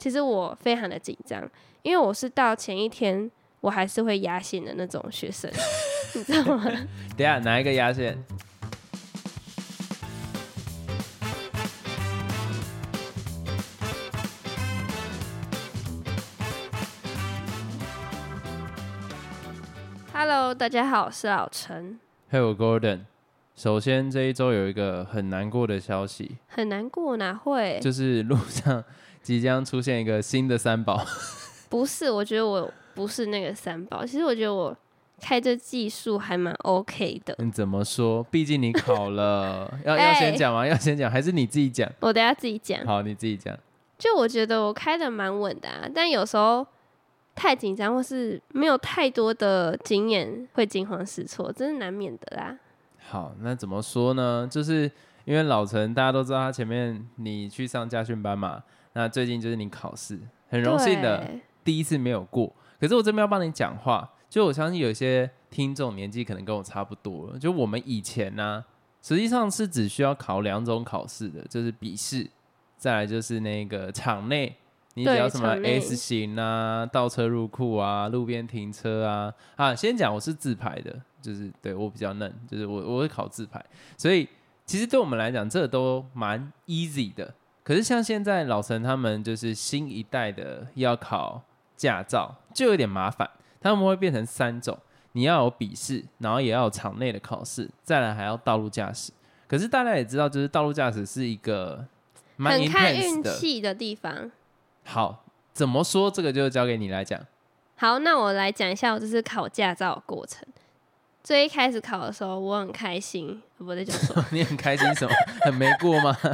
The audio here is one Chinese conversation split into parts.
其实我非常的紧张，因为我是到前一天我还是会压线的那种学生，你知道吗？等下哪一个压线？Hello，大家好，我是老陈。Hello，Gordon。首先这一周有一个很难过的消息，很难过哪会？就是路上即将出现一个新的三宝。不是，我觉得我不是那个三宝。其实我觉得我开这技术还蛮 OK 的。你怎么说？毕竟你考了，要要哎先讲吗？要先讲，还是你自己讲？我等下自己讲。好，你自己讲。就我觉得我开的蛮稳的啊，但有时候太紧张或是没有太多的经验，会惊慌失措，这是难免的啦。好，那怎么说呢？就是因为老陈大家都知道，他前面你去上家训班嘛，那最近就是你考试，很荣幸的第一次没有过。可是我这边要帮你讲话，就我相信有些听众年纪可能跟我差不多了。就我们以前呢、实际上是只需要考两种考试的，就是笔试，再来就是那个场内，你只要什么 S 型啊、倒车入库啊、路边停车啊。啊，先讲我是自排的，就是对我比较嫩，就是我我会考自排，所以其实对我们来讲，这都蛮 easy 的。可是像现在老陈他们就是新一代的要考驾照，就有点麻烦，他们会变成三种，你要有笔试，然后也要有场内的考试，再来还要道路驾驶。可是大家也知道，就是道路驾驶是一个蛮很看运的。气的地方。好，怎么说这个就交给你来讲。好，那我来讲一下我这次考驾照的过程。最一开始考的时候，我很开心，我在讲什么？你很开心什么？很没过吗？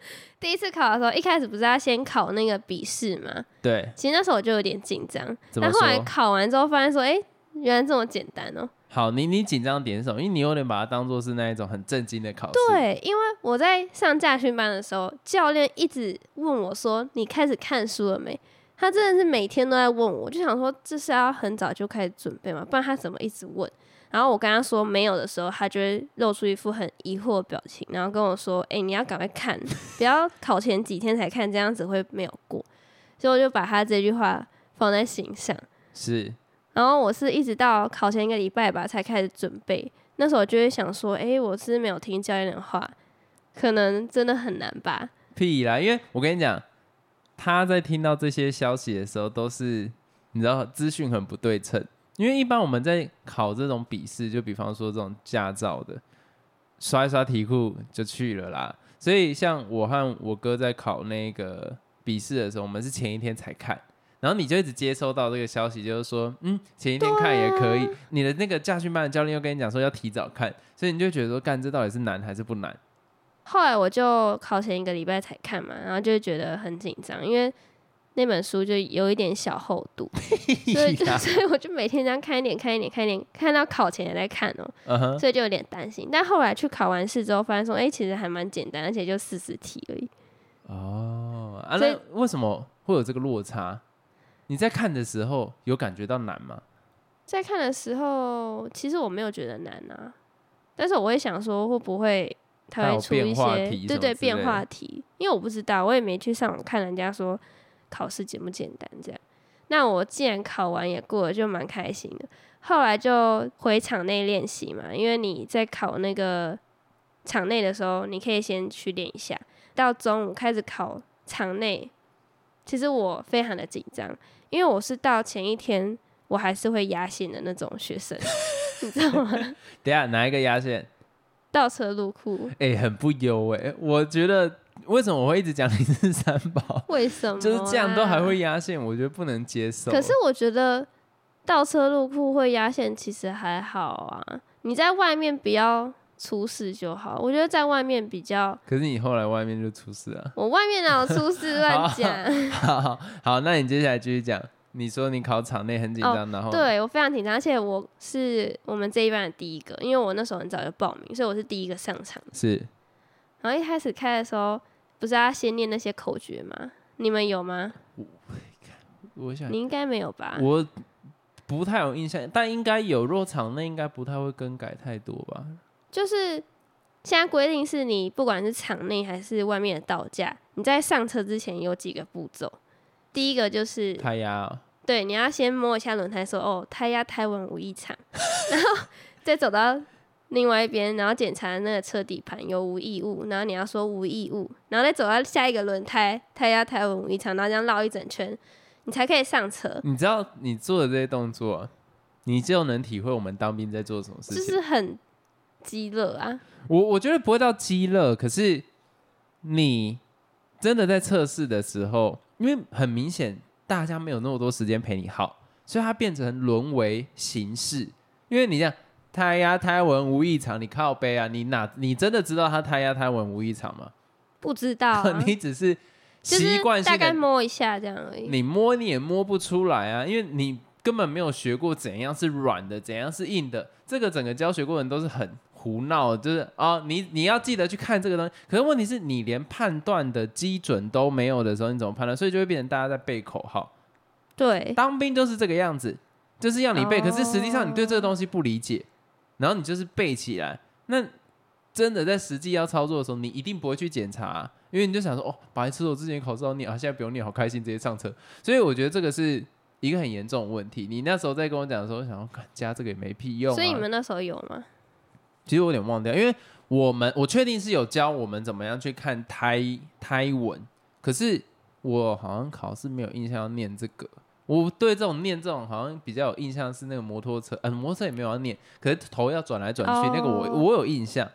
第一次考的时候，一开始不是要先考那个笔试吗？对，其实那时候我就有点紧张，但后来？考完之后发现说，哎、原来这么简单哦、好，你你紧张点什么？因为你有点把它当做是那一种很震惊的考试。对，因为我在上驾训班的时候，教练一直问我说：“你开始看书了没？”他真的是每天都在问我，就想说这是要很早就开始准备吗？不然他怎么一直问？然后我跟他说没有的时候，他就会露出一副很疑惑的表情，然后跟我说：“哎、你要赶快看，不要考前几天才看，这样子会没有过。”所以我就把他这句话放在心上。是然后我是一直到考前一个礼拜吧才开始准备，那时候我就会想说，诶，我是没有听教练的话，可能真的很难吧？屁啦！因为我跟你讲，他在听到这些消息的时候，都是你知道资讯很不对称。因为一般我们在考这种笔试，就比方说这种驾照的，刷一刷题库就去了啦。所以像我和我哥在考那个笔试的时候，我们是前一天才看。然后你就一直接收到这个消息，就是说，嗯，前一天看也可以。你的那个驾训班的教练又跟你讲说要提早看，所以你就觉得说，干这到底是难还是不难？后来我就考前一个礼拜才看嘛，然后就觉得很紧张，因为那本书就有一点小厚度，所以就所以我就每天这样看一点看一点看一点，看到考前也在看哦、所以就有点担心。但后来去考完试之后，发现说，哎，其实还蛮简单，而且就四十题而已。哦，啊，那为什么会有这个落差？你在看的时候有感觉到难吗？在看的时候，其实我没有觉得难啊，但是我会想说，会不会他它会出一些对对变化题？因为我不知道，我也没去上网看人家说考试简不简单这样。那我既然考完也过了，就蛮开心的。后来就回场内练习嘛，因为你在考那个场内的时候，你可以先去练一下。到中午开始考场内，其实我非常的紧张，因为我是到前一天我还是会压线的那种学生，你知道吗？等下哪一个压线？倒车入库，哎、很不优哎、我觉得为什么我会一直讲你是三宝？为什么、就是这样都还会。压线，我觉得不能接受。可是我觉得倒车入库会压线其实还好啊，你在外面不要出事就好。我觉得在外面比较，可是你后来外面就出事啊。我外面哪有出事 乱讲？好好好，那你接下来继续讲。你说你考场内很紧张，然后哦对我非常紧张，而且我是我们这一班的第一个，因为我那时候很早就报名，所以我是第一个上场。是然后一开始开的时候，不是要先念那些口诀吗？你们有吗？我我想你应该没有吧？我不太有印象，但应该有。若场内应该不太会更改太多吧？就是现在规定是你不管是场内还是外面的道架，你在上车之前有几个步骤，第一个就是胎压啊对，你要先摸一下轮胎说哦，胎压胎纹无异常，然后 再走到另外一边，然后检查那个车底盘有无异物，然后你要说无异物，然后再走到下一个轮胎，胎压胎纹无异常，然后这样绕一整圈，你才可以上车，你知道你做的这些动作，你就能体会我们当兵在做什么事情就。是很激烈啊。我我觉得不会到激热，可是你真的在测试的时候，因为很明显大家没有那么多时间陪你耗，所以它变成沦为形式。因为你这样胎压胎纹无异常，你靠背啊，你哪你真的知道它胎压胎纹无异常吗？不知道、啊，你只是习惯性大概摸一下这样而已。你摸你也摸不出来啊，因为你根本没有学过怎样是软的，怎样是硬的。这个整个教学过程都是很胡闹，就是哦，你你要记得去看这个东西。可是问题是你连判断的基准都没有的时候，你怎么判断？所以就会变成大家在背口号。对，当兵就是这个样子，就是要你背，哦可是实际上你对这个东西不理解，然后你就是背起来。那真的在实际要操作的时候，你一定不会去检查啊、因为你就想说，哦，白痴，我之前考试要念啊，现在不用念，好开心，直接上车。所以我觉得这个是一个很严重的问题。你那时候在跟我讲的时候，我想要，加这个也没屁用、啊。所以你们那时候有吗？其实我有点忘掉，因为我们我确定是有教我们怎么样去看胎胎纹，可是我好像考试没有印象要念这个。我对这种念这种好像比较有印象是那个摩托车，嗯、摩托车也没有要念，可是头要转来转去，哦那个我我有印象。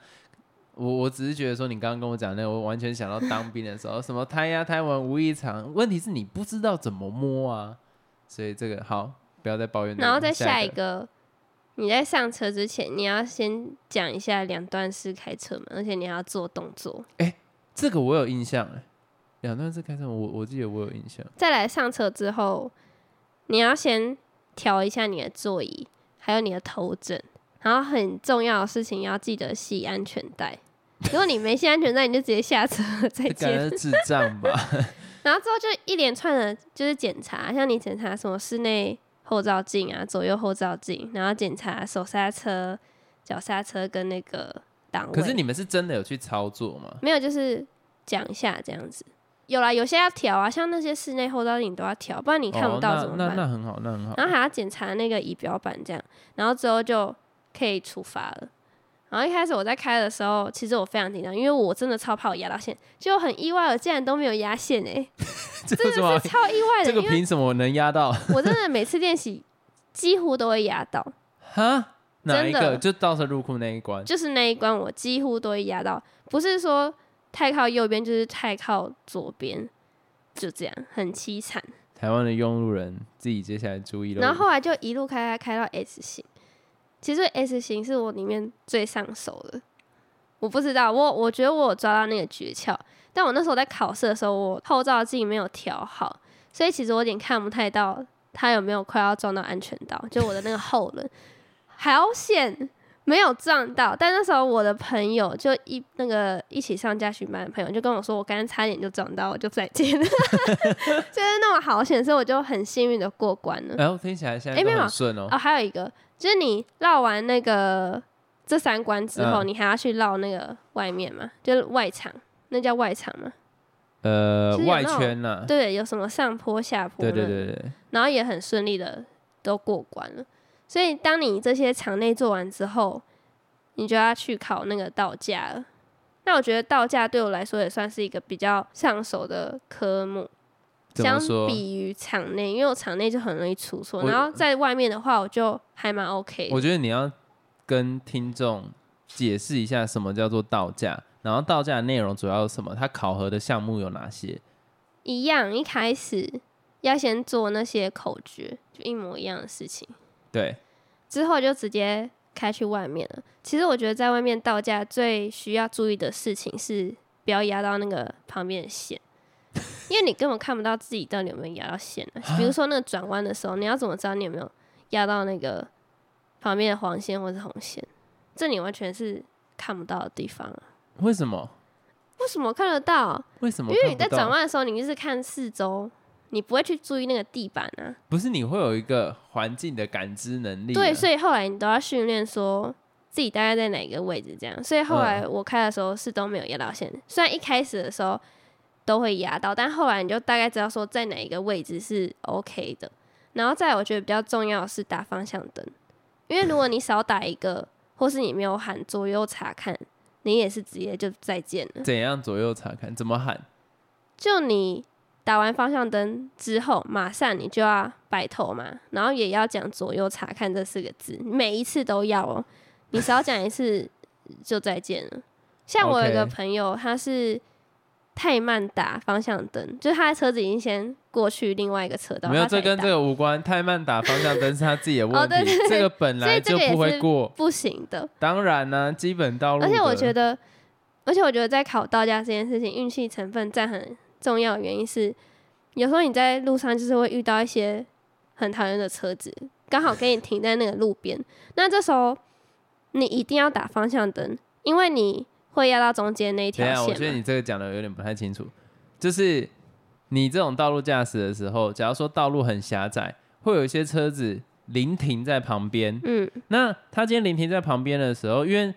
我我只是觉得说，你刚刚跟我讲那个，我完全想到当兵的时候，什么胎压、胎纹无异常，问题是你不知道怎么摸啊，所以这个好，不要再抱怨。然后再下下一个，你在上车之前，你要先讲一下两段式开车门，而且你还要做动作。哎这个我有印象哎，两段式开车，我我记得我有印象。再来上车之后，你要先调一下你的座椅，还有你的头枕。然后很重要的事情要记得系安全带。如果你没系安全带，你就直接下车再见。觉智障吧？然后之后就一连串的，就是检查，像你检查什么室内后照镜啊、左右后照镜，然后检查手刹车、脚刹车跟那个档位。可是你们是真的有去操作吗？没有，就是讲一下这样子。有啦，有些要调啊，像那些室内后照镜你都要调，不然你看不到怎么办？那那很好，那很好。然后还要检查那个仪表板，这样，然后之后就可以出发了。然后一开始我在开的时候，其实我非常紧张，因为我真的超怕我压到线，就很意外，我竟然都没有压线哎、这真的是超意外的，这个凭什么能压到？我真的每次练习 几乎都会压到，哈？哪一真的个？就倒车入库那一关？就是那一关我几乎都会压到，不是说太靠右边，就是太靠左边，就这样很凄惨。台湾的用路人自己接下来注意了。然后后来就一路开开开到 S 型，其实 S 型是我里面最上手的。我不知道，我我觉得我有抓到那个诀窍，但我那时候在考试的时候，我后照镜没有调好，所以其实我有点看不太到他有没有快要撞到安全岛，就我的那个后轮，好险没有撞到。但那时候我的朋友就一那个一起上驾训班的朋友就跟我说，我刚刚差点就撞到，我就再见了，就是那么好险，所以我就很幸运的过关了。然后听起来现在很顺哦。哦，还有一个就是你绕完那个这三关之后，嗯你还要去绕那个外面嘛，就是外场，那叫外场嘛。呃，外就是有那种圈呐。对，有什么上坡下坡，对对，对对，然后也很顺利的都过关了。所以当你这些场内做完之后，你就要去考那个道驾了。那我觉得道驾对我来说也算是一个比较上手的科目，相？比于场内，因为我场内就很容易出错，然后在外面的话，我就还蛮 OK 的。我觉得你要跟听众解释一下什么叫做道驾，然后道驾的内容主要有什么，它考核的项目有哪些？一样，一开始要先做那些口诀，就一模一样的事情，对，之后就直接开去外面了。其实我觉得在外面道驾最需要注意的事情是不要压到那个旁边的线，因为你根本看不到自己到底有没有压到线啊。比如说那个转弯的时候，你要怎么知道你有没有压到那个旁边的黄线或是红线？这你完全是看不到的地方啊。为什么？为什么看得到？为什么因为你在转弯的时候，你就是看四周，你不会去注意那个地板啊。不是你会有一个环境的感知能力啊、对，所以后来你都要训练说自己大概在哪个位置这样。所以后来我开的时候是都没有压到线，虽然一开始的时候都会压到，但后来你就大概知道说在哪一个位置是 OK 的。然后再来我觉得比较重要的是打方向灯，因为如果你少打一个，或是你没有喊左右查看，你也是直接就再见了。怎样左右查看？怎么喊？就你打完方向灯之后，马上你就要摆头嘛，然后也要讲左右查看这四个字，每一次都要哦。你少讲一次就再见了。像我有一个朋友，他是太慢打方向灯，就是他的车子已经先过去另外一个车道，没有，这跟这个无关。太慢打方向灯是他自己的问哦对题，对对 这个本来就不会过。不行的。当然呢、基本道路。而且我觉得，而且我觉得在考道驾这件事情，运气成分占很重要的原因是，有时候你在路上就是会遇到一些很讨厌的车子，刚好给你停在那个路边，那这时候你一定要打方向灯，因为你会压到中间那一条等一下，我觉得。你这个讲的有点不太清楚。就是你这种道路驾驶的时候，假如说道路很狭窄，会有一些车子临停在旁边。嗯，那他今天临停在旁边的时候，因为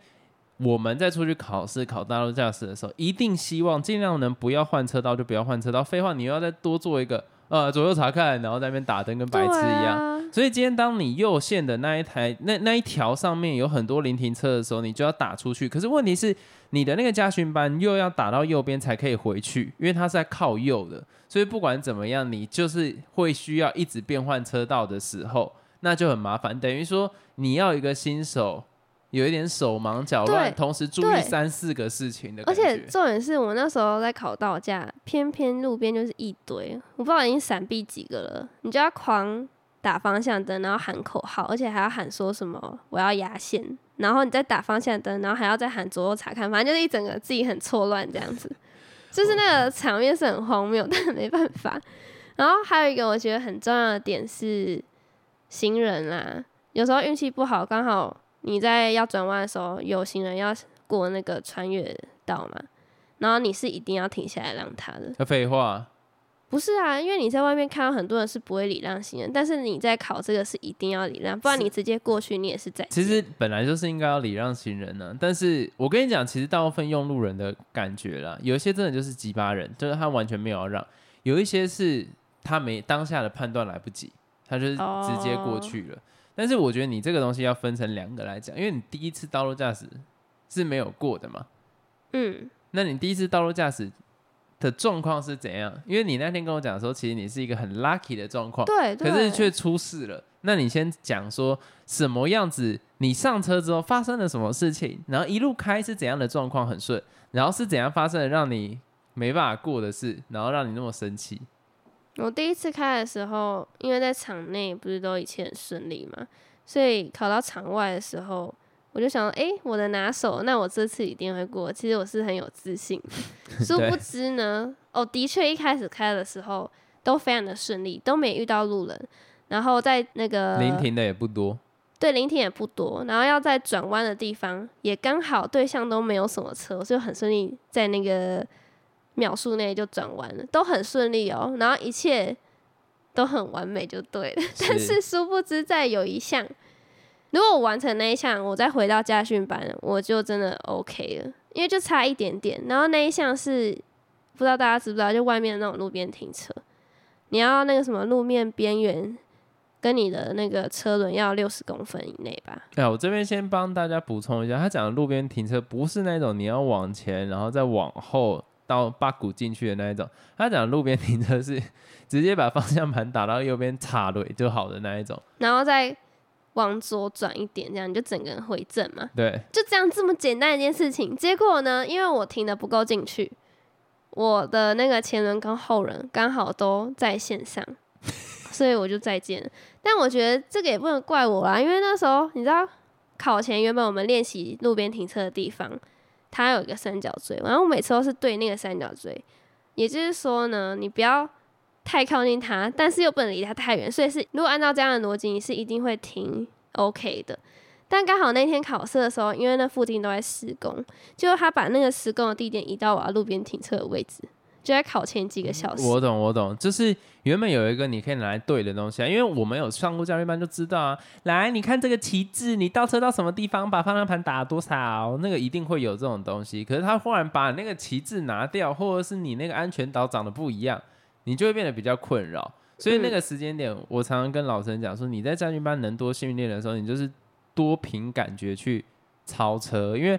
我们在出去考试考道路驾驶的时候，一定希望尽量能不要换车道就不要换车道。废话，你又要再多做一个呃左右查看，然后在那边打灯跟白痴一样。啊所以今天当你右线的那一台那那一条上面有很多临停车的时候，你就要打出去。可是问题是，你的那个家训班又要打到右边才可以回去，因为它是在靠右的。所以不管怎么样，你就是会需要一直变换车道的时候，那就很麻烦。等于说你要一个新手有一点手忙脚乱，同时注意三四个事情的而。且重点是我那时候在考道驾，偏偏路边就是一堆，我不知道已经闪避几个了，你就要狂打方向灯，然后喊口号，而且还要喊说什么我要压线，然后你再打方向灯，然后还要再喊左右查看，反正就是一整个自己很错乱这样子，就是那个场面是很荒谬，但没办法。然后还有一个我觉得很重要的点是行人啦，有时候运气不好，刚好你在要转弯的时候，有行人要过那个穿越道嘛，然后你是一定要停下来让他的。那废话，不是啊，因为你在外面看到很多人是不会礼让行人，但是你在考这个是一定要礼让，不然你直接过去你也是在。其实本来就是应该要礼让行人呢、但是我跟你讲，其实大部分用路人的感觉啦，有一些真的就是鸡巴人，就是他完全没有要让；有一些是他没当下的判断来不及，他就是直接过去了。但是我觉得你这个东西要分成两个来讲，因为你第一次道路驾驶是没有过的嘛，嗯，那你第一次道路驾驶的状况是怎样？因为你那天跟我讲说，其实你是一个很 lucky 的状况，对对。可是却出事了。那你先讲说什么样子？你上车之后发生了什么事情？然后一路开是怎样的状况很顺？然后是怎样发生的让你没办法过的事？然后让你那么生气？我第一次开的时候，因为在场内不是都一切很顺利嘛，所以考到场外的时候，我就想，诶，我的拿手，那我这次一定会过。其实我是很有自信的，殊不知呢，哦，的确一开始开的时候都非常的顺利，都没遇到路人，然后在那个临停的也不多，对，临停也不多，然后要在转弯的地方也刚好对象都没有什么车，所以很顺利在那个秒数内就转弯了，都很顺利哦，然后一切都很完美就对了。但是殊不知在有一项，如果我完成那一项，我再回到家训班，我就真的 OK 了，因为就差一点点。然后那一项是不知道大家知不知道，就外面的那种路边停车，你要那个什么路面边缘。跟你的那个车轮要六十公分以内吧。哎，我这边先帮大家补充一下，他讲的路边停车不是那种你要往前，然后再往后到八股进去的那一种。他讲路边停车是 直接把方向盘打到右边插蕊就好的那一种。然后再往左转一点，这样你就整个人回正嘛。对，就这样这么简单一件事情。结果呢，因为我停的不够进去，我的那个前轮跟后轮刚好都在线上，所以我就再见了。但我觉得这个也不能怪我啦，因为那时候你知道，考前原本我们练习路边停车的地方，它有一个三角锥，然后我每次都是对那个三角锥，也就是说呢，你不要太靠近它，但是又不能离它太远，所以是如果按照这样的逻辑，你是一定会停 OK 的。但刚好那天考试的时候，因为那附近都在施工，就他把那个施工的地点移到我要路边停车的位置，就在考前几个小时。我懂，我懂，就是原本有一个你可以拿来对的东西啊，因为我们有上过教练班就知道啊。来，你看这个旗帜，你倒车到什么地方，把方向盘打多少，那个一定会有这种东西。可是他忽然把那个旗帜拿掉，或者是你那个安全岛长得不一样，你就会变得比较困扰。所以那个时间点，我常常跟老陈讲说，你在战训班能多训练的时候，你就是多凭感觉去超车，因为。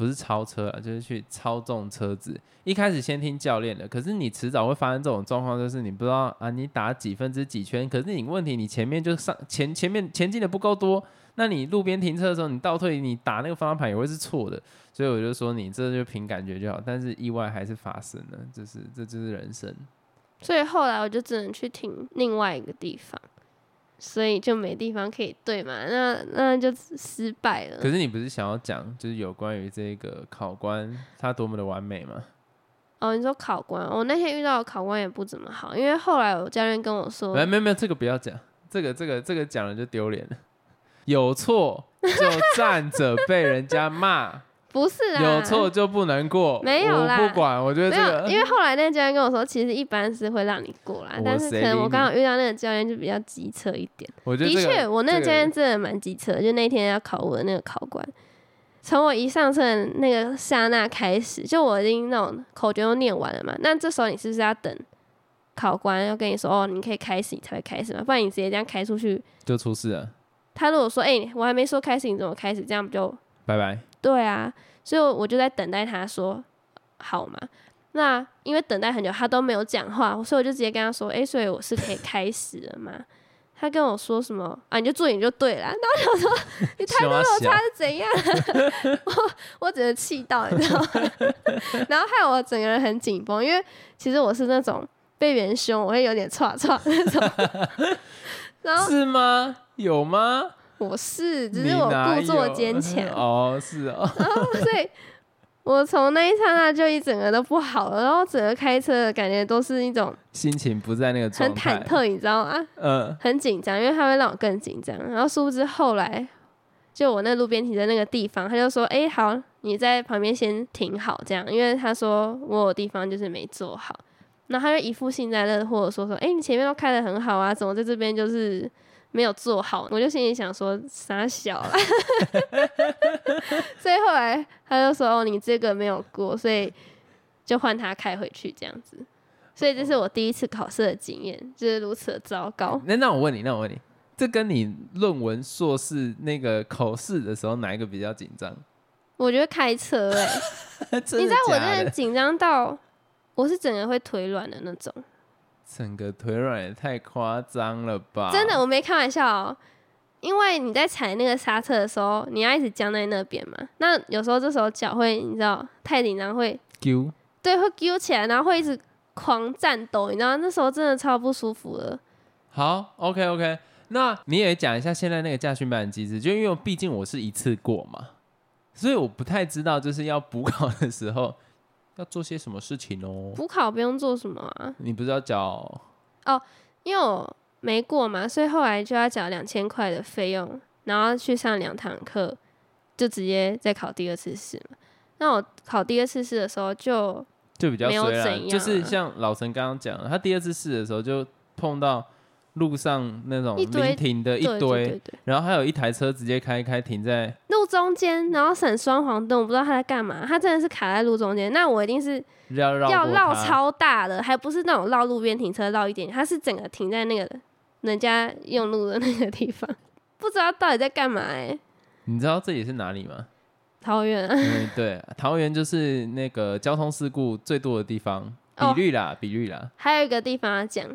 不是超车啊，就是去操纵车子。一开始先听教练的，可是你迟早会发生这种状况，就是你不知道啊，你打几分之几圈，可是你问题你前面就上前前面前进的不够多，那你路边停车的时候你倒退，你打那个方向盘也会是错的。所以我就说你这就凭感觉就好，但是意外还是发生了，就是这就是人生。所以后来我就只能去停另外一个地方。所以就没地方可以对嘛，那那就失败了。可是你不是想要讲，就是有关于这个考官他多么的完美吗？哦，你说考官，我那天遇到的考官也不怎么好，因为后来我教练跟我说，没没没有，这个不要讲，这个这个这个讲了就丢脸了，有错就站着被人家骂。不是啊，有错就不能过，没有啦，不管，我觉得没有，因为后来那个教练跟我说，其实一般是会让你过啦，但是可能我刚好遇到那个教练就比较机车一点。我觉得的确，我那个教练真的蛮机车，就那天要考我的那个考官，从我一上车那个刹那开始，就我已经那种口诀都念完了嘛，那这时候你是不是要等考官要跟你说哦，你可以开始，你才会开始嘛，不然你直接这样开出去就出事了。他如果说，哎，我还没说开始，你怎么开始？这样不就拜拜？对啊，所以我就在等待他说好嘛。那因为等待很久，他都没有讲话，所以我就直接跟他说：“哎，所以我是可以开始了嘛？” 他跟我说什么啊？你就做你就对了。然后我说：“ 你态度落差是怎样？” 我我只能气到你知道吗？然后害我整个人很紧绷，因为其实我是那种被别人凶我会有点歘歘那种。然后是吗？有吗？我是，只是我故作坚强 哦，是哦，然 后所以，我从那一刹那就一整个都不好了，然后整个开车的感觉都是一种心情不在那个很忐忑，你知道吗？嗯，很紧张，因为它会让我更紧张。然后殊不知后来，就我那路边停的那个地方，他就说：“哎，好，你在旁边先停好，这样，因为他说我有地方就是没坐好。”然后他就一副幸灾乐祸说：“说，哎，你前面都开的很好啊，怎么在这边就是？”没有做好，我就心里想说傻小了，所以后来他就说哦，你这个没有过，所以就换他开回去这样子。所以这是我第一次考试的经验，就是如此的糟糕。那那我问你，那我问你，这跟你论文硕士那个考试的时候哪一个比较紧张？我觉得开车哎，你知道我真的紧张到我是整个会腿软的那种。整个腿软也太夸张了吧！真的，我没开玩笑哦。因为你在踩那个刹车的时候，你要一直僵在那边嘛。那有时候这时候脚会，你知道，太紧张会揪，对，会揪起来，然后会一直狂颤抖，你知道，那时候真的超不舒服的。好，OK OK，那你也讲一下现在那个驾训班的机制，就因为毕竟我是一次过嘛，所以我不太知道就是要补考的时候。要做些什么事情哦？补考不用做什么啊？你不是要缴？哦，因为我没过嘛，所以后来就要缴两千块的费用，然后去上两堂课，就直接再考第二次试嘛。那我考第二次试的时候就就比较没有怎样，就是像老陈刚刚讲，他第二次试的时候就碰到。路上那种临停的一堆，然后还有一台车直接开开停在路中间，然后闪双黄灯，我不知道他在干嘛。他真的是卡在路中间，那我一定是要绕超大的，还不是那种绕路边停车绕一点，他是整个停在那个人家用路的那个地方，不知道到底在干嘛哎。你知道这里是哪里吗？桃园。嗯，对，桃园就是那个交通事故最多的地方，比率啦，比率啦。还有一个地方要讲。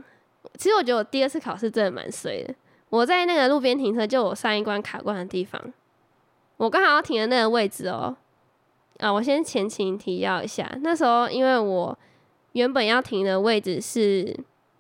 其实我觉得我第二次考试真的蛮衰的。我在那个路边停车，就我上一关卡关的地方，我刚好要停的那个位置哦。啊，我先前情提要一下，那时候因为我原本要停的位置是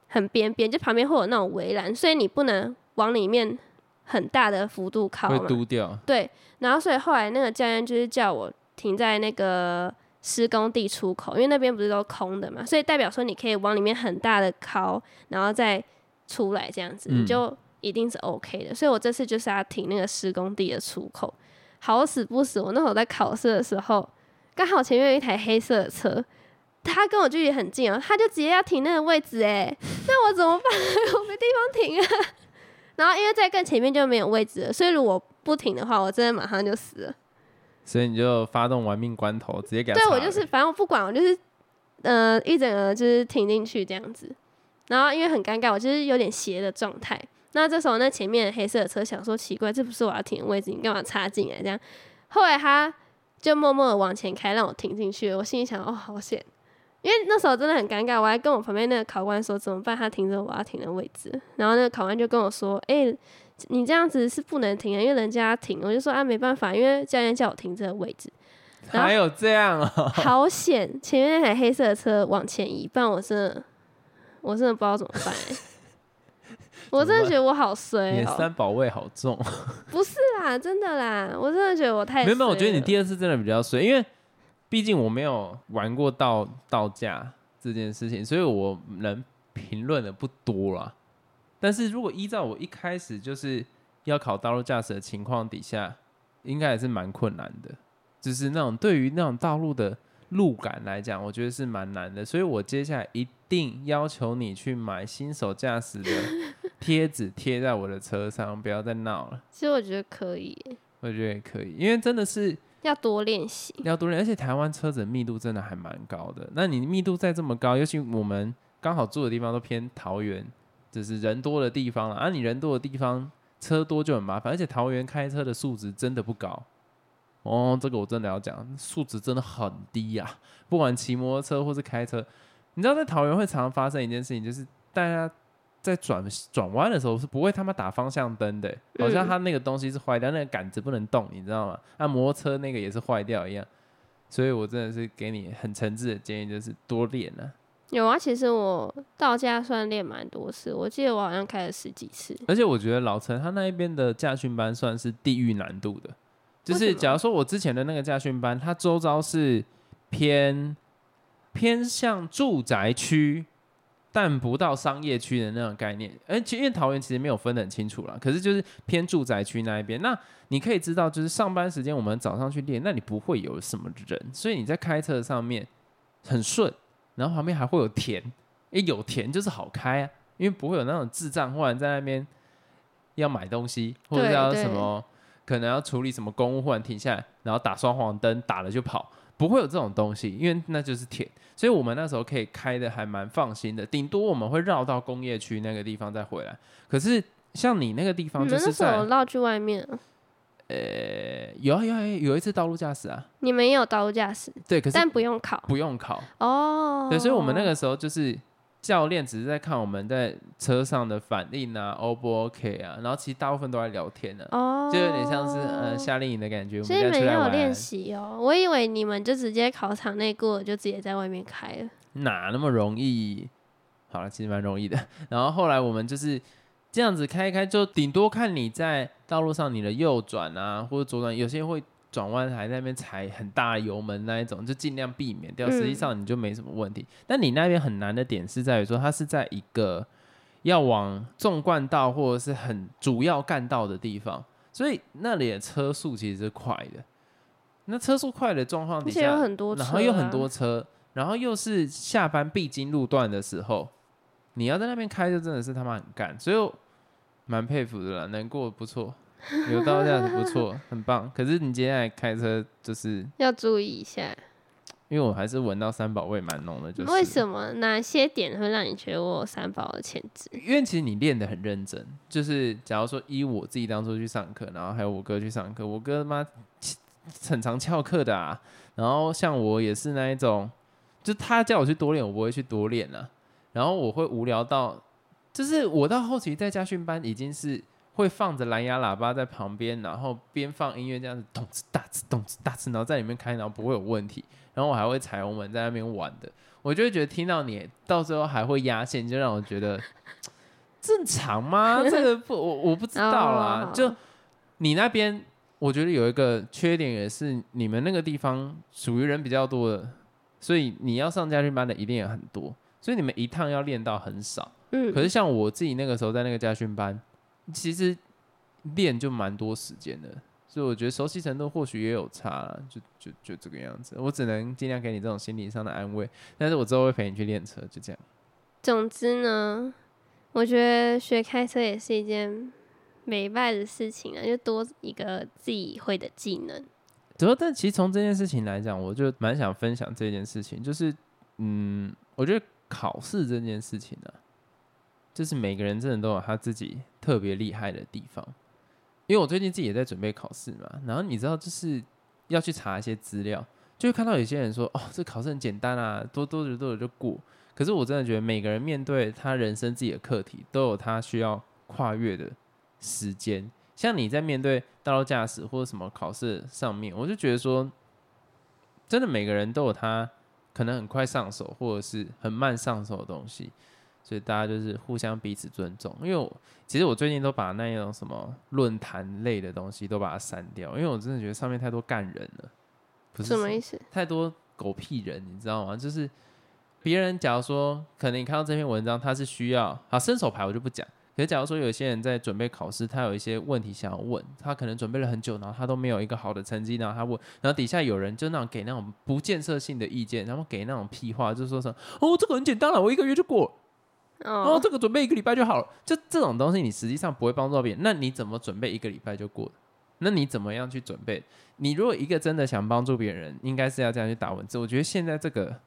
很边边，就旁边会有那种围栏，所以你不能往里面很大的幅度靠，会嘟掉。对，然后所以后来那个教练就是叫我停在那个。施工地出口，因为那边不是都空的嘛，所以代表说你可以往里面很大的靠，然后再出来这样子，你就一定是 OK 的。所以我这次就是要停那个施工地的出口。好死不死，我那会在考试的时候，刚好前面有一台黑色的车，他跟我距离很近哦，他就直接要停那个位置哎，那我怎么办？我没地方停啊。然后因为在更前面就没有位置了，所以如果不停的话，我真的马上就死了。所以你就发动玩命关头，直接给他。对我就是，反正我不管，我就是呃一整个就是停进去这样子。然后因为很尴尬，我就是有点斜的状态。那这时候那前面黑色的车想说奇怪，这不是我要停的位置，你干嘛插进来这样？后来他就默默的往前开，让我停进去。我心里想，哦，好险。因为那时候真的很尴尬，我还跟我旁边那个考官说怎么办？他停着我要停的位置，然后那个考官就跟我说：“哎，你这样子是不能停的，因为人家停。”我就说：“啊，没办法，因为教练叫我停这个位置。”还有这样啊？好险！前面那台黑色的车往前移，不然我真的，我真的不知道怎么办。我真的觉得我好衰你三宝味好重。不是啦，真的啦，我真的觉得我太……没有没有，我觉得你第二次真的比较衰，因为。毕竟我没有玩过道道驾这件事情，所以我能评论的不多啦。但是如果依照我一开始就是要考道路驾驶的情况底下，应该也是蛮困难的。就是那种对于那种道路的路感来讲，我觉得是蛮难的。所以我接下来一定要求你去买新手驾驶的 贴纸贴在我的车上，不要再闹了。其实我觉得可以，我觉得也可以，因为真的是。要多练习，要多练，而且台湾车子密度真的还蛮高的。那你密度再这么高，尤其我们刚好住的地方都偏桃园，就是人多的地方了。啊，你人多的地方车多就很麻烦，而且桃园开车的素质真的不高。哦，这个我真的要讲，素质真的很低呀。不管骑摩托车或是开车，你知道在桃园会常常发生一件事情，就是大家。在转转弯的时候是不会他妈打方向灯的，好像他那个东西是坏掉，那个杆子不能动，你知道吗？那摩托车那个也是坏掉一样，所以我真的是给你很诚挚的建议，就是多练啊。有啊，其实我到家算练蛮多次，我记得我好像开了十几次。而且我觉得老陈他那一边的驾训班算是地狱难度的，就是假如说我之前的那个驾训班，它周遭是偏偏向住宅区。但不到商业区的那种概念，而且因为桃园其实没有分得很清楚啦，可是就是偏住宅区那一边。那你可以知道，就是上班时间我们早上去练，那你不会有什么人，所以你在开车上面很顺，然后旁边还会有田，诶，有田就是好开啊，因为不会有那种智障忽然在那边要买东西，或者要什么可能要处理什么公务，忽然停下来，然后打双黄灯，打了就跑。不会有这种东西，因为那就是田，所以我们那时候可以开的还蛮放心的。顶多我们会绕到工业区那个地方再回来。可是像你那个地方，就是在绕去外面。呃，有啊有啊，有一次道路驾驶啊。你们也有道路驾驶？对，可是但不用考，不用考哦。对，所以我们那个时候就是。教练只是在看我们在车上的反应啊，O 不 OK 啊？然后其实大部分都在聊天呢，就有点像是呃夏令营的感觉。所以你们有练习哦，我以为你们就直接考场内过，就直接在外面开了。哪那么容易？好了，其实蛮容易的。然后后来我们就是这样子开开，就顶多看你在道路上你的右转啊，或者左转，有些会。转弯还在那边踩很大油门那一种，就尽量避免掉。实际上你就没什么问题。但你那边很难的点是在于说，它是在一个要往纵贯道或者是很主要干道的地方，所以那里的车速其实是快的。那车速快的状况底下，有很多，然后有很多车，然后又是下班必经路段的时候，你要在那边开，就真的是他妈很干。所以蛮佩服的啦，能过不错。有到这样子不错，很棒。可是你接下来开车就是要注意一下，因为我还是闻到三宝味蛮浓的。就是为什么？哪些点会让你觉得我有三宝的潜质？因为其实你练的很认真。就是假如说依我自己当初去上课，然后还有我哥去上课，我哥妈很常翘课的啊。然后像我也是那一种，就他叫我去多练，我不会去多练啊。然后我会无聊到，就是我到后期在家训班已经是。会放着蓝牙喇叭在旁边，然后边放音乐这样子，咚哧大哧咚哧大哧，然后在里面开，然后不会有问题。然后我还会踩油门在那边玩的，我就会觉得听到你到最后还会压线，就让我觉得正常吗？这个不，我我不知道啦。就你那边，我觉得有一个缺点也是，你们那个地方属于人比较多的，所以你要上家训班的一定也很多，所以你们一趟要练到很少。嗯。可是像我自己那个时候在那个家训班。其实练就蛮多时间的，所以我觉得熟悉程度或许也有差啦，就就就这个样子。我只能尽量给你这种心理上的安慰，但是我之后会陪你去练车，就这样。总之呢，我觉得学开车也是一件美败的事情啊，就多一个自己会的技能。主要，但其实从这件事情来讲，我就蛮想分享这件事情，就是，嗯，我觉得考试这件事情呢、就是每个人真的都有他自己特别厉害的地方。因为我最近自己也在准备考试嘛，然后你知道，就是要去查一些资料，就会看到有些人说，哦，这考试很简单啊，多多的多的就过。可是我真的觉得每个人面对他人生自己的课题，都有他需要跨越的时间。像你在面对道路驾驶或者什么考试上面，我就觉得说，真的每个人都有他可能很快上手，或者是很慢上手的东西，所以大家就是互相彼此尊重。因为我其实我最近都把那种什么论坛类的东西都把它删掉，因为我真的觉得上面太多干人了，不是什么意思？太多狗屁人，你知道吗？就是别人假如说，可能你看到这篇文章，他是需要好伸手牌，我就不讲。可是假如说有些人在准备考试，他有一些问题想要问，他可能准备了很久，然后他都没有一个好的成绩，然后他问，然后底下有人就那种给那种不建设性的意见，然后给那种屁话，就说什么哦这个很简单了，我一个月就过了，哦哦，这个准备一个礼拜就好了，就这种东西你实际上不会帮助到别人，那你怎么准备一个礼拜就过了？那你怎么样去准备？你如果一个真的想帮助别人，应该是要这样去打文字。我觉得现在这个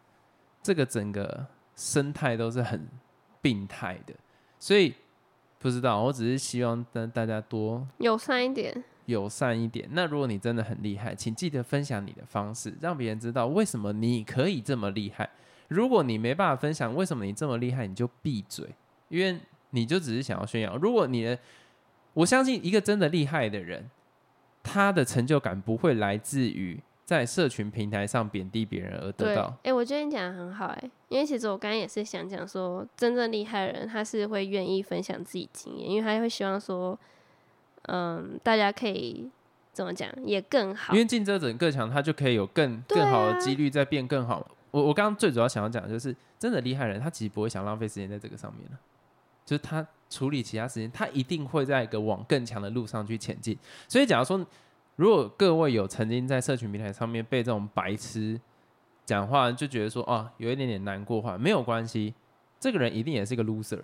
这个整个生态都是很病态的，所以不知道，我只是希望跟大家多友善一点。友善一点。那如果你真的很厉害，请记得分享你的方式，让别人知道为什么你可以这么厉害。如果你没办法分享为什么你这么厉害，你就闭嘴，因为你就只是想要炫耀。如果你的，我相信一个真的厉害的人，他的成就感不会来自于在社群平台上贬低别人而得，到哎、。我觉得你讲的很好、哎，因为其实我刚刚也是想讲说，真正厉害的人，他是会愿意分享自己经验，因为他会希望说，嗯，大家可以怎么讲，也更好因。为竞争者更强，他就可以有更对更好的啊几率在变更好。我我刚刚最主要想要讲的就是，真的厉害人，他其实不会想浪费时间在这个上面了，就是他处理其他时间，他一定会在一个往更强的路上去前进。所以，假如说如果各位有曾经在社群平台上面被这种白痴讲话，就觉得说啊有一点点难过的话，没有关系，这个人一定也是个 loser，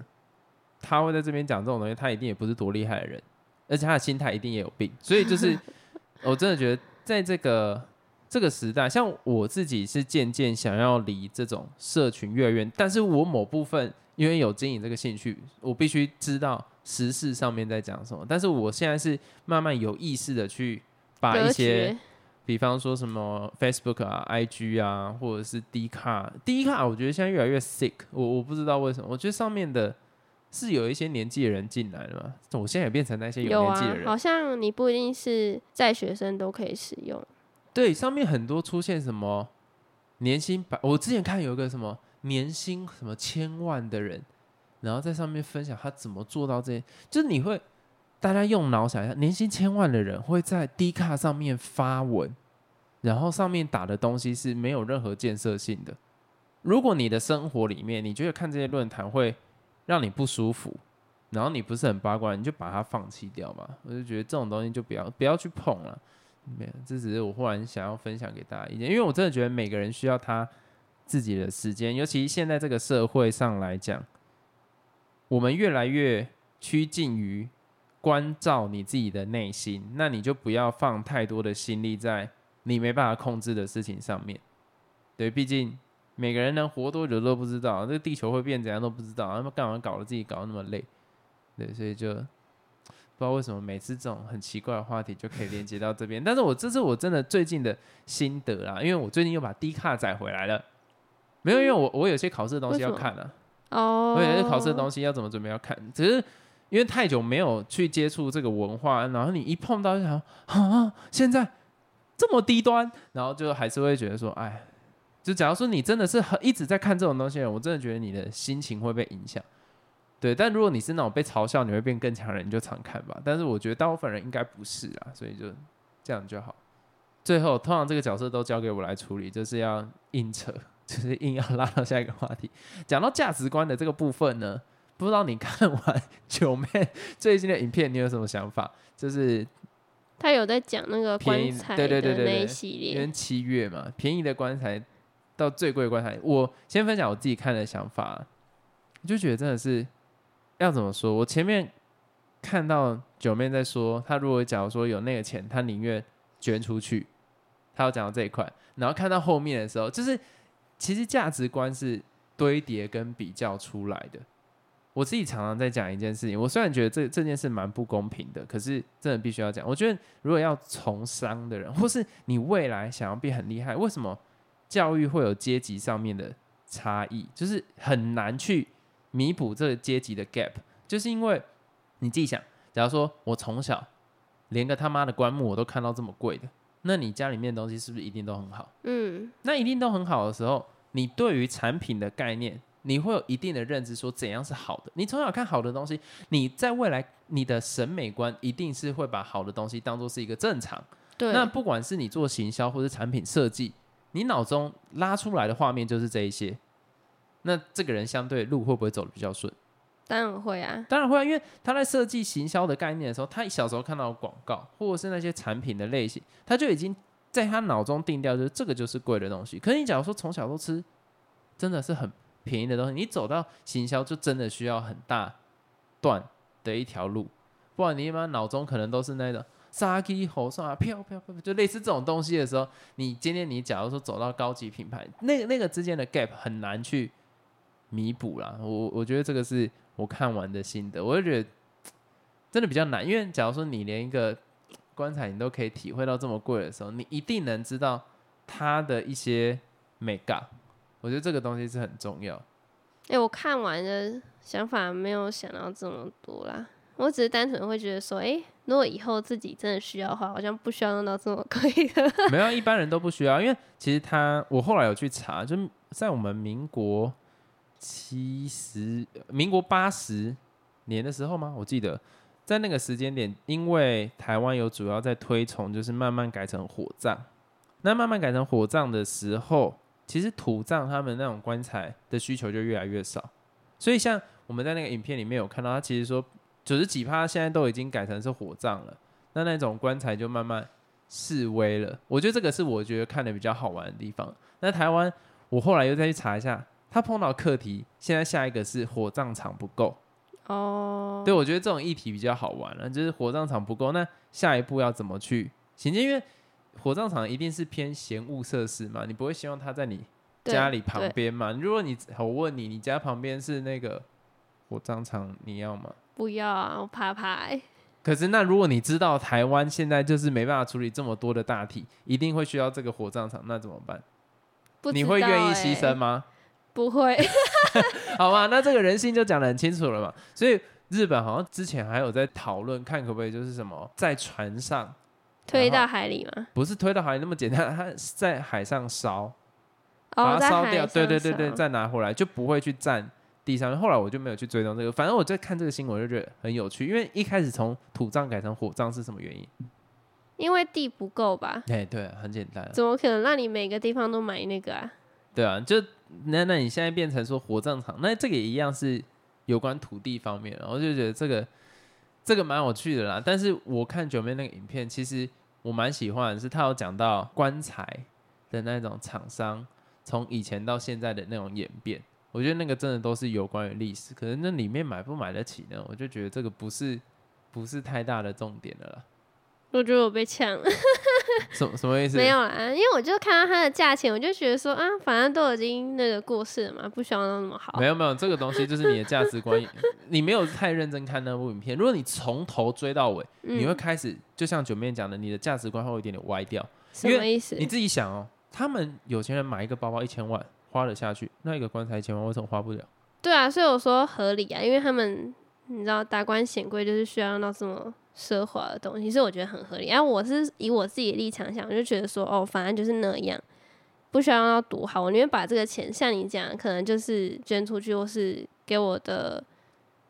他会在这边讲这种东西，他一定也不是多厉害的人，而且他的心态一定也有病。所以就是 我真的觉得，在这个这个时代，像我自己是渐渐想要离这种社群越远，但是我某部分因为有经营这个兴趣，我必须知道时事上面在讲什么。但是我现在是慢慢有意识的去把一些，比方说什么 Facebook 啊、IG 啊，或者是 D 卡，D 卡我觉得现在越来越 sick，我我不知道为什么，我觉得上面的是有一些年纪的人进来了嘛，我现在也变成那些有啊年纪的，人，好像你不一定是在学生都可以使用。对，上面很多出现什么年薪百，我之前看有一个什么年薪什么千万的人，然后在上面分享他怎么做到这些，就是你会大家用脑想一下，年薪千万的人会在 D 卡上面发文，然后上面打的东西是没有任何建设性的。如果你的生活里面你觉得看这些论坛会让你不舒服，然后你不是很八卦，你就把它放弃掉嘛。我就觉得这种东西就不要不要去碰了。没有，这只是我忽然想要分享给大家意见，因为我真的觉得每个人需要他自己的时间，尤其现在这个社会上来讲，我们越来越趋近于关照你自己的内心，那你就不要放太多的心力在你没办法控制的事情上面。对，毕竟每个人能活多久都不知道，这个地球会变怎样都不知道，那么干嘛搞得自己搞得那么累？对，所以就不知道为什么每次这种很奇怪的话题就可以连接到这边，但是我这是我真的最近的心得啦，因为我最近又把 D 卡载回来了。没有，因为我我有些考试的东西要看啊，哦，我有些考试的东西要怎么准备要看，只是因为太久没有去接触这个文化，然后你一碰到就想啊，现在这么低端，然后就还是会觉得说，哎，就假如说你真的是很一直在看这种东西，我真的觉得你的心情会被影响。对，但如果你是那种被嘲笑你会变更强的人，你就常看吧。但是我觉得大部分人应该不是啊，所以就这样就好。最后，通常这个角色都交给我来处理，就是要硬扯，就是硬要拉到下一个话题。讲到价值观的这个部分呢，不知道你看完 九妹最新的影片，你有什么想法？就是他有在讲那个棺材对对的那一对对对系列因为，七月嘛，便宜的棺材到最贵的棺材，我先分享我自己看的想法，我就觉得真的是要怎么说？我前面看到九妹在说，她如果假如说有那个钱，她宁愿捐出去。她要讲到这一块，然后看到后面的时候，就是其实价值观是堆叠跟比较出来的。我自己常常在讲一件事情，我虽然觉得这这件事蛮不公平的，可是真的必须要讲。我觉得如果要从商的人，或是你未来想要变很厉害，为什么教育会有阶级上面的差异？就是很难去弥补这个阶级的 gap，就是因为你自己想，假如说我从小连个他妈的棺木我都看到这么贵的，那你家里面的东西是不是一定都很好？嗯，那一定都很好的时候，你对于产品的概念，你会有一定的认知，说怎样是好的。你从小看好的东西，你在未来你的审美观一定是会把好的东西当做是一个正常。对，那不管是你做行销或是产品设计，你脑中拉出来的画面就是这一些。那这个人相对路会不会走的比较顺？当然会啊，当然会啊，因为他在设计行销的概念的时候，他小时候看到广告或者是那些产品的类型，他就已经在他脑中定调，就是这个就是贵的东西。可是你假如说从小都吃，真的是很便宜的东西，你走到行销就真的需要很大段的一条路，不然你一般脑中可能都是那种杀鸡猴上啊，飘飘飘，就类似这种东西的时候，你今天你假如说走到高级品牌，那个那个之间的 gap 很难去弥补啦。我我觉得这个是我看完的心得，我就觉得真的比较难，因为假如说你连一个棺材你都可以体会到这么贵的时候，你一定能知道它的一些美感。我觉得这个东西是很重要。哎、我看完的想法没有想到这么多啦，我只是单纯会觉得说，哎、如果以后自己真的需要的话，好像不需要用到这么贵的。没有，一般人都不需要，因为其实他，我后来有去查，就在我们民国七十、民国八十年的时候吗？我记得在那个时间点，因为台湾有主要在推崇，就是慢慢改成火葬。那慢慢改成火葬的时候，其实土葬他们那种棺材的需求就越来越少。所以像我们在那个影片里面有看到，他其实说九十几趴现在都已经改成是火葬了，那那种棺材就慢慢示威了。我觉得这个是我觉得看的比较好玩的地方。那台湾，我后来又再去查一下，他碰到课题，现在下一个是火葬场不够。哦，对，我觉得这种议题比较好玩了，就是火葬场不够，那下一步要怎么去行进？因为火葬场一定是偏闲物设施嘛，你不会希望它在你家里旁边嘛？如果你我问你，你家旁边是那个火葬场，你要吗？不要啊，我怕怕、欸。可是那如果你知道台湾现在就是没办法处理这么多的大体，一定会需要这个火葬场，那怎么办？不你会愿意牺欸牲吗？不会，好吧，那这个人性就讲得很清楚了嘛。所以日本好像之前还有在讨论，看可不可以就是什么在船上，推到海里吗？不是推到海里那么简单，它是在海上烧，把它烧掉，对对对对，再拿回来就不会去占地上面。后来我就没有去追踪这个，反正我在看这个新闻就觉得很有趣，因为一开始从土葬改成火葬是什么原因？因为地不够吧？哎，对、啊，很简单啊、怎么可能让你每个地方都买那个啊？对啊，就那那你现在变成说火葬场，那这个也一样是有关土地方面，然后就觉得这个这个蛮有趣的啦。但是我看九妹那个影片，其实我蛮喜欢是，他有讲到棺材的那种厂商从以前到现在的那种演变，我觉得那个真的都是有关于历史。可是那里面买不买得起呢？我就觉得这个不是不是太大的重点了。我觉得我被抢了，什么什么意思？没有啦，因为我就看到它的价钱，我就觉得说啊，反正都已经那个过世了嘛，不需要那么好没。有没有，这个东西就是你的价值观，你没有太认真看那部影片。如果你从头追到尾，嗯你会开始就像九妹讲的，你的价值观会有一点点歪掉。什么意思？你自己想哦，他们有钱人买一个包包一千万花了下去，那一个棺材一千万为什么花不了？对啊，所以我说合理啊，因为他们你知道达官显贵就是需要用到这么奢华的东西，所以我觉得很合理。然后我是以我自己的立场想，我就觉得说哦，反正就是那样，不需要用到多好，我宁愿把这个钱像你讲，可能就是捐出去，或是给我的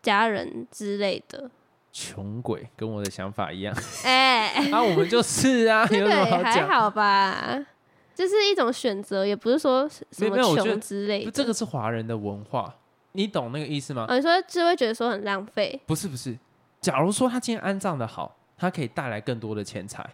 家人之类的。穷鬼跟我的想法一样，哎、啊，我们就是啊，这有个还什么好讲？好吧，就是一种选择，也不是说什么穷之类的。这个是华人的文化，你懂那个意思吗？哦，你说就会觉得说很浪费，不是不是，假如说他今天安葬的好，他可以带来更多的钱财。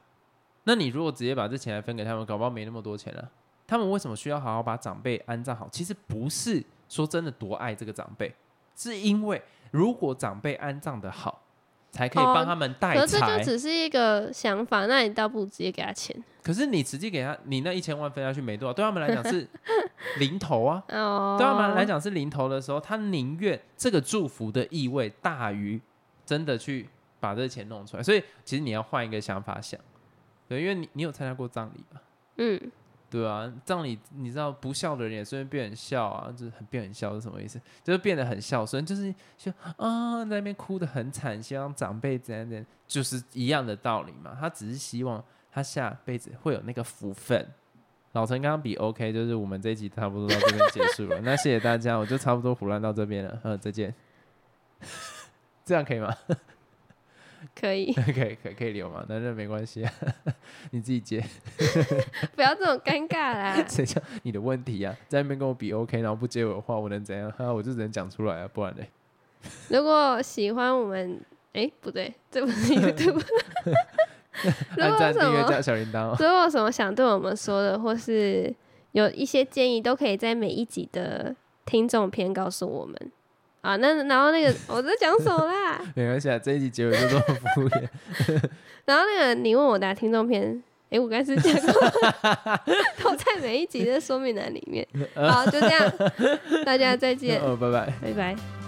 那你如果直接把这钱来分给他们，搞不好没那么多钱了。他们为什么需要好好把长辈安葬好？其实不是说真的多爱这个长辈，是因为如果长辈安葬的好，才可以帮他们带可是这。就只是一个想法，那你倒不如直接给他钱可是你直接给他，你那一千万分下去没多少，对他们来讲是零头啊。哦。对他们来，讲是零头的时候，他宁愿这个祝福的意味大于真的去把这个钱弄出来。所以其实你要换一个想法想，对，因为你你有参加过葬礼吧？嗯，对啊，葬礼你知道不孝的人也顺便变很孝啊，就是很变很孝是什么意思？就是变得很孝顺，就是就啊在那边哭得很惨，希望长辈怎样怎样，就是一样的道理嘛。他只是希望他下辈子会有那个福分。老陈刚刚比 OK，就是我们这一集差不多到这边结束了。那谢谢大家，我就差不多胡乱到这边了。嗯，再见。这样可以吗？可以，可以，可以，可以留吗？那那没关系啊，你自己接。不要这么尴尬啦。谁叫你的问题啊？在那边跟我比 OK，然后不接我的话，我能怎样？哈，我就只能讲出来啊，不然嘞。如果喜欢我们，哎、不对，这不是 YouTube。如、果什、么加小铃铛哦。如果有什么想对我们说的，或是有一些建议，都可以在每一集的听众篇告诉我们。啊，那然后那个我在讲什么啦？没关系啊，这一集结尾就这么敷衍。然后那个你问我答听众篇，诶，我刚才是讲过，都在每一集的说明栏里面。好，就这样，大家再见，哦，拜拜。拜拜。